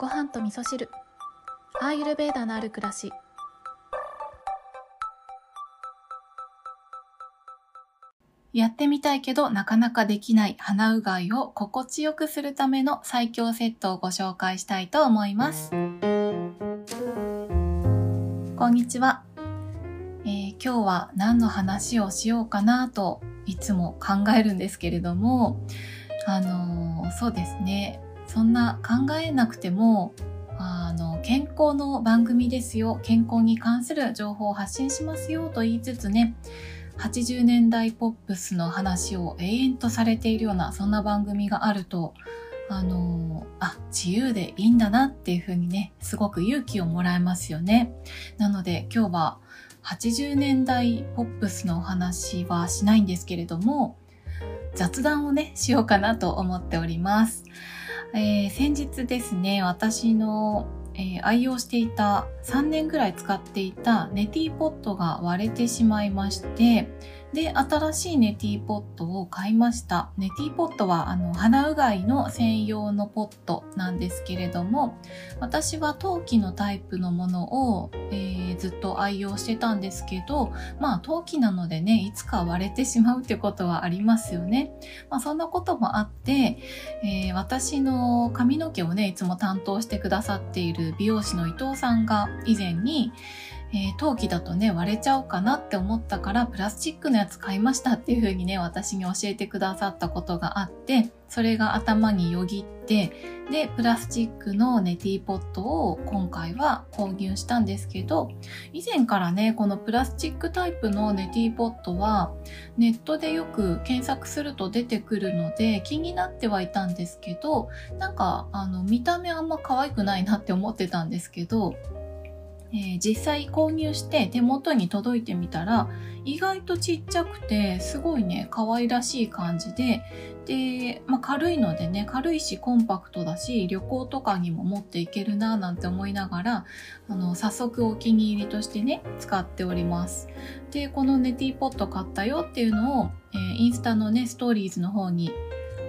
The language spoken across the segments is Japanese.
ご飯と味噌汁。アーユルベーダのある暮らし。やってみたいけどなかなかできない鼻うがいを心地よくするための最強セットをご紹介したいと思います。こんにちは、えー、今日は何の話をしようかなといつも考えるんですけれどもあのー、そうですね。そんな考えなくてもあの健康の番組ですよ。健康に関する情報を発信しますよと言いつつね80年代ポップスの話を永遠とされているようなそんな番組があるとあのあ自由でいいんだなっていうふうにねすごく勇気をもらえますよね。なので今日は80年代ポップスのお話はしないんですけれども雑談をねしようかなと思っております、えー、先日ですね私のえー、愛用していた3年ぐらい使っていたネティーポットが割れてしまいましてで新しいネティーポットを買いました。ネティーポットはあの鼻うがいの専用のポットなんですけれども私は陶器のタイプのものを、えー、ずっと愛用してたんですけどまあ陶器なのでねいつか割れてしまうってことはありますよね、まあ、そんなこともあって、えー、私の髪の毛をねいつも担当してくださっている美容師の伊藤さんが以前に、えー、陶器だとね割れちゃうかなって思ったからプラスチックのやつ買いましたっていう風にね私に教えてくださったことがあってそれが頭によぎってでプラスチックのネティーポットを今回は購入したんですけど以前からねこのプラスチックタイプのネティーポットはネットでよく検索すると出てくるので気になってはいたんですけどなんかあの見た目あんま可愛くないなって思ってたんですけどえー、実際購入して手元に届いてみたら意外とちっちゃくてすごいね可愛らしい感じでで、まあ、軽いのでね軽いしコンパクトだし旅行とかにも持っていけるななんて思いながらあの早速お気に入りとしてね使っております。でこのネティポット買ったよっていうのを、えー、インスタのねストーリーズの方に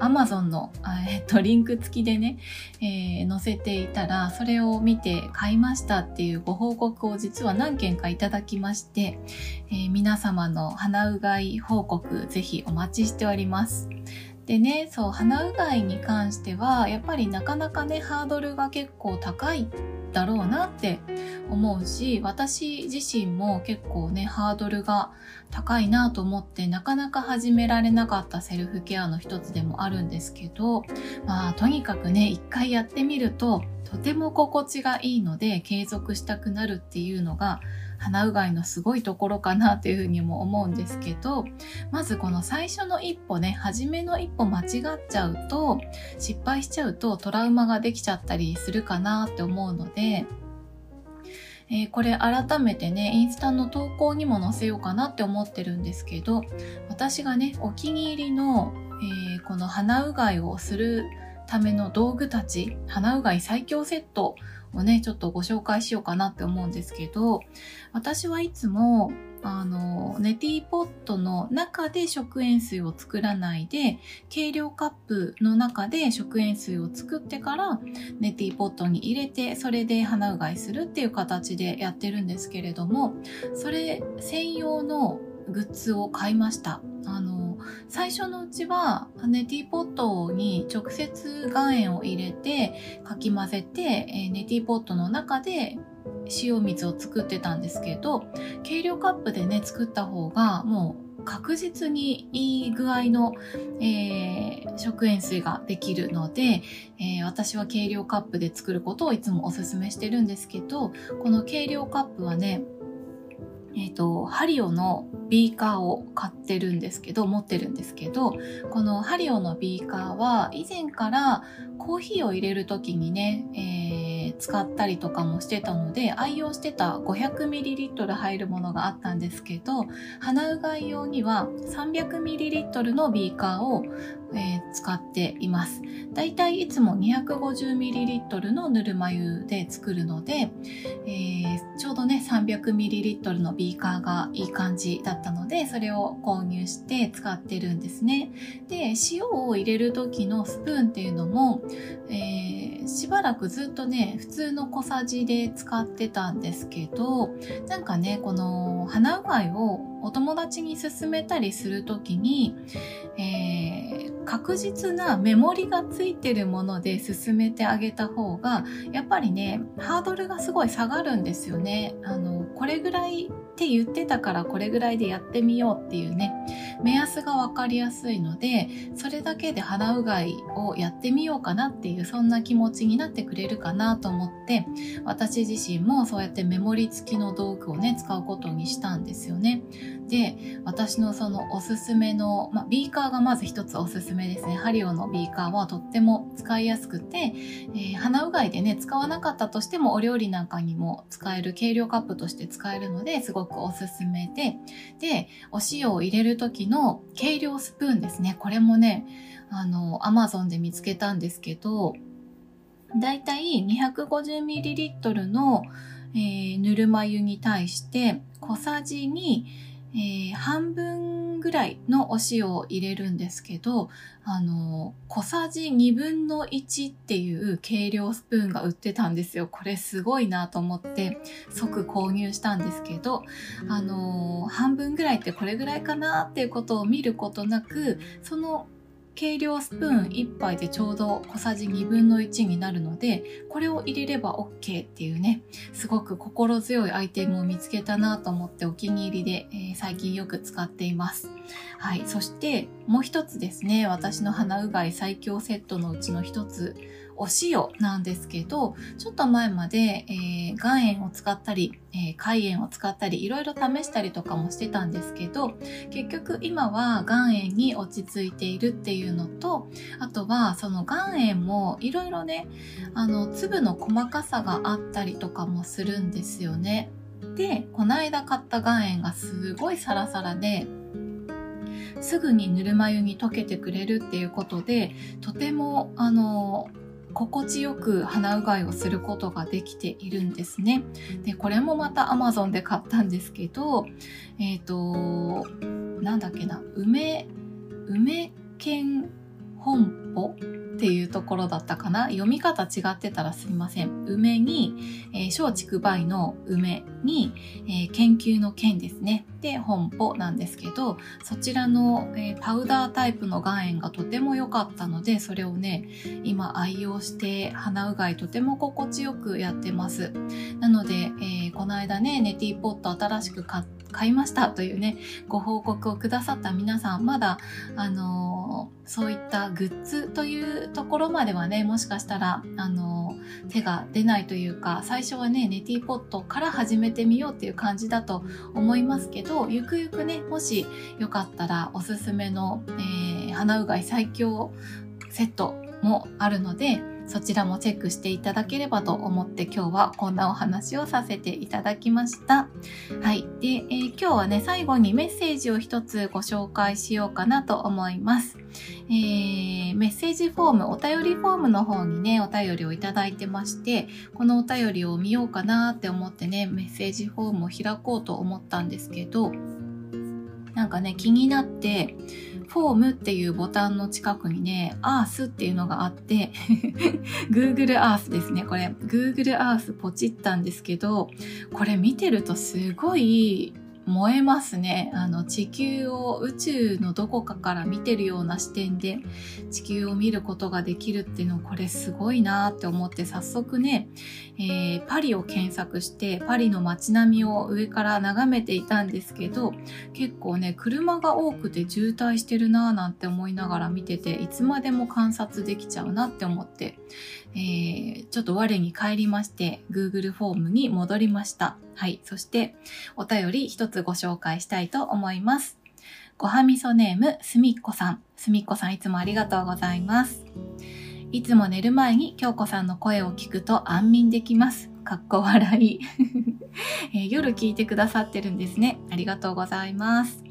アマゾンの、えっと、リンク付きでね、えー、載せていたら、それを見て買いましたっていうご報告を実は何件かいただきまして、えー、皆様の鼻うがい報告ぜひお待ちしております。でね、そう、鼻うがいに関しては、やっぱりなかなかね、ハードルが結構高いだろうなって思うし私自身も結構ねハードルが高いなと思ってなかなか始められなかったセルフケアの一つでもあるんですけどまあとにかくね一回やってみるととても心地がいいので継続したくなるっていうのが鼻うがいのすごいところかなというふうにも思うんですけどまずこの最初の一歩ね初めの一歩間違っちゃうと失敗しちゃうとトラウマができちゃったりするかなって思うのでえー、これ改めてねインスタの投稿にも載せようかなって思ってるんですけど私がねお気に入りの、えー、この鼻うがいをするための道具たち鼻うがい最強セットをね、ちょっとご紹介しようかなって思うんですけど、私はいつも、あの、ネティーポットの中で食塩水を作らないで、計量カップの中で食塩水を作ってから、ネティーポットに入れて、それで鼻うがいするっていう形でやってるんですけれども、それ専用のグッズを買いました。あの、最初のうちはネティーポットに直接岩塩を入れてかき混ぜて、えネティーポットの中で塩水を作ってたんですけど計量カップでね作った方がもう確実にいい具合の、えー、食塩水ができるので、えー、私は計量カップで作ることをいつもおすすめしてるんですけどこの計量カップはねえっ、ー、と、ハリオのビーカーを買ってるんですけど、持ってるんですけど、このハリオのビーカーは以前からコーヒーを入れる時にね、えー、使ったりとかもしてたので、愛用してた 500ml 入るものがあったんですけど、鼻うがい用には 300ml のビーカーを、えー、使っています。だいたいいつも 250ml のぬるま湯で作るので、えー、ちょうどね 300ml のビーカーがいい感じだったのでそれを購入して使ってるんですね。で塩を入れる時のスプーンっていうのも、えー、しばらくずっとね普通の小さじで使ってたんですけどなんかねこの鼻うがいをお友達に勧めたりする時に、え、確実なメモリがついてるもので進めてあげた方がやっぱりねハードルがすごい下がるんですよね。あのこれぐらいって言ってたからこれぐらいでやってみようっていうね目安が分かりやすいのでそれだけで鼻うがいをやってみようかなっていうそんな気持ちになってくれるかなと思って私自身もそうやってメモリ付きの道具をね使うことにしたんですよね。で私のそのおすすめの、まビーカーがまず一つおすすめですねハリオのビーカーはとっても使いやすくて、えー、鼻うがいでね使わなかったとしてもお料理なんかにも使える軽量カップとして使えるのですごくおすすめででお塩を入れる時のの計量スプーンですね。これもねあのアマゾンで見つけたんですけどだいたい 250ml の、えー、ぬるま湯に対して小さじにえー、半分ぐらいのお塩を入れるんですけど、あの、小さじ2分の1っていう計量スプーンが売ってたんですよ。これすごいなと思って即購入したんですけど、あの、半分ぐらいってこれぐらいかなっていうことを見ることなく、その計量スプーン1杯でちょうど小さじ2分の1になるのでこれを入れれば OK っていうねすごく心強いアイテムを見つけたなと思ってお気に入りで、えー、最近よく使っています。はい。そしてもう一つですね。私の鼻うがい最強セットのうちの一つ。お塩なんですけど、ちょっと前まで、えー、岩塩を使ったり、えー、海塩を使ったり、いろいろ試したりとかもしてたんですけど、結局今は岩塩に落ち着いているっていうのと、あとはその岩塩もいろいろね、あの、粒の細かさがあったりとかもするんですよね。で、この間買った岩塩がすごいサラサラで、すぐにぬるま湯に溶けてくれるっていうことでとてもあの心地よく鼻うがいをすることができているんですね。で、これもまた Amazon で買ったんですけど、えっ、ー、と、なんだっけな、梅、梅犬本舗っていうところだったかな読み方違ってたらすいません。梅に、えー、小竹梅の梅に、えー、研究の剣ですね。で、本舗なんですけど、そちらの、えー、パウダータイプの岩塩がとても良かったので、それをね、今愛用して鼻うがいとても心地よくやってます。なので、えこの間ね、ネティポット新しく買って買いましたというね、ご報告をくださった皆さん、まだ、あのー、そういったグッズというところまではね、もしかしたら、あのー、手が出ないというか、最初はね、ネティポットから始めてみようっていう感じだと思いますけど、ゆくゆくね、もしよかったらおすすめの、えー、鼻うがい最強セットもあるので、そちらもチェックしていただければと思って今日はこんなお話をさせていただきました。はい。で、えー、今日はね、最後にメッセージを一つご紹介しようかなと思います。えー、メッセージフォーム、お便りフォームの方にね、お便りをいただいてまして、このお便りを見ようかなって思ってね、メッセージフォームを開こうと思ったんですけど、なんかね、気になって、フォームっていうボタンの近くにね、アースっていうのがあって、Google Earth ですね。これ、Google Earth ポチったんですけど、これ見てるとすごい燃えますね。あの、地球を宇宙のどこかから見てるような視点で地球を見ることができるっていうのこれすごいなって思って早速ね、えー、パリを検索してパリの街並みを上から眺めていたんですけど結構ね、車が多くて渋滞してるなぁなんて思いながら見てていつまでも観察できちゃうなって思って、えー、ちょっと我に返りまして Google フォームに戻りました。はい。そして、お便り一つご紹介したいと思います。ごはみそネーム、すみっこさん。すみっこさんいつもありがとうございます。いつも寝る前に京子さんの声を聞くと安眠できます。かっこ笑い、えー、夜聞いてくださってるんですね。ありがとうございます。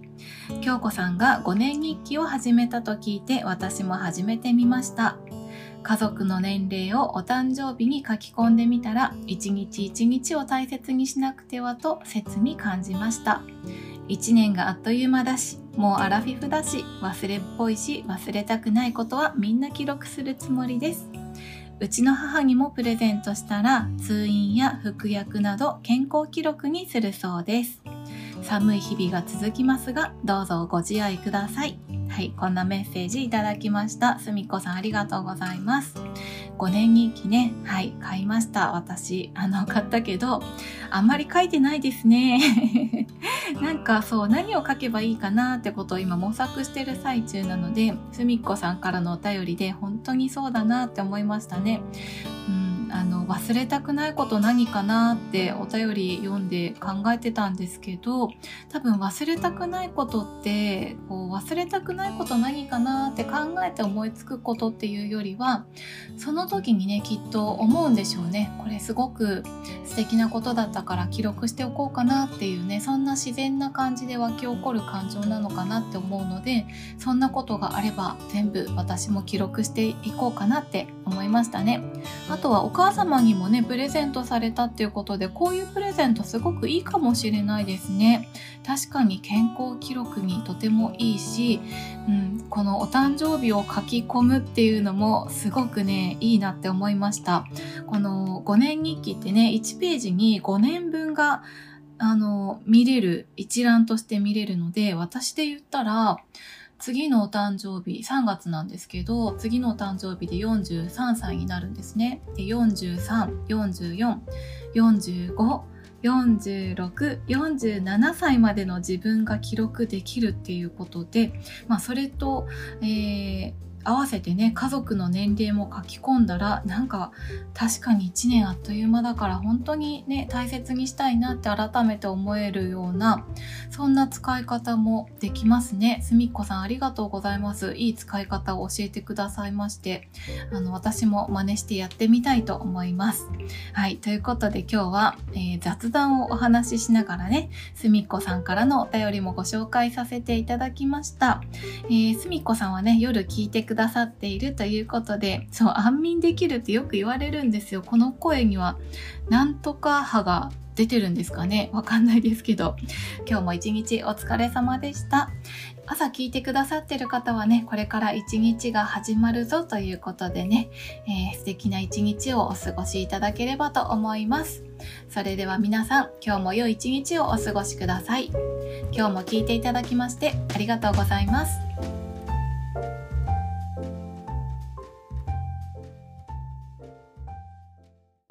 京子さんが5年日記を始めたと聞いて私も始めてみました。家族の年齢をお誕生日に書き込んでみたら一日一日を大切にしなくてはと切に感じました。一年があっという間だしもうアラフィフだし忘れっぽいし忘れたくないことはみんな記録するつもりです。うちの母にもプレゼントしたら通院や服薬など健康記録にするそうです。寒い日々が続きますがどうぞご自愛ください。はいこんなメッセージいただきました。すみこさんありがとうございます。5年日記ねはい買いました。私あの買ったけどあんまり書いてないですね。なんかそう何を書けばいいかなってことを今模索してる最中なのですみっこさんからのお便りで本当にそうだなって思いましたね。うんあの忘れたくないこと何かなってお便り読んで考えてたんですけど多分忘れたくないことってこう忘れたくないこと何かなって考えて思いつくことっていうよりはその時にねきっと思うんでしょうね。これすごく素敵なことだったから記録しておこうかなっていうねそんな自然な感じで湧き起こる感情なのかなって思うのでそんなことがあれば全部私も記録していこうかなって思いましたね。あとはお母様にもねプレゼントされたっていうことでこういうプレゼントすごくいいかもしれないですね。確かに健康記録にとてもいいし、うん、このお誕生日を書き込むっていうのもすごくねいいなって思いました。この5年日記ってね1ページに5年分があの見れる一覧として見れるので私で言ったら次のお誕生日、3月なんですけど、次のお誕生日で43歳になるんですね。で、43、44、45、46、47歳までの自分が記録できるっていうことで、まあ、それと、えー合わせてね家族の年齢も書き込んだらなんか確かに1年あっという間だから本当にね大切にしたいなって改めて思えるようなそんな使い方もできますね。すみっこさんありがとうございます。いい使い方を教えてくださいましてあの私も真似してやってみたいと思います。はいということで今日は、えー、雑談をお話ししながらねすみっこさんからのお便りもご紹介させていただきました。えすみっこさんはね夜聞いてくくださっているということで、そう、安眠できるってよく言われるんですよ。この声には、なんとか歯が出てるんですかねわかんないですけど、今日も一日お疲れ様でした。朝聞いてくださってる方はね、これから一日が始まるぞということでね、えー、素敵な一日をお過ごしいただければと思います。それでは皆さん、今日も良い一日をお過ごしください。今日も聞いていただきましてありがとうございます。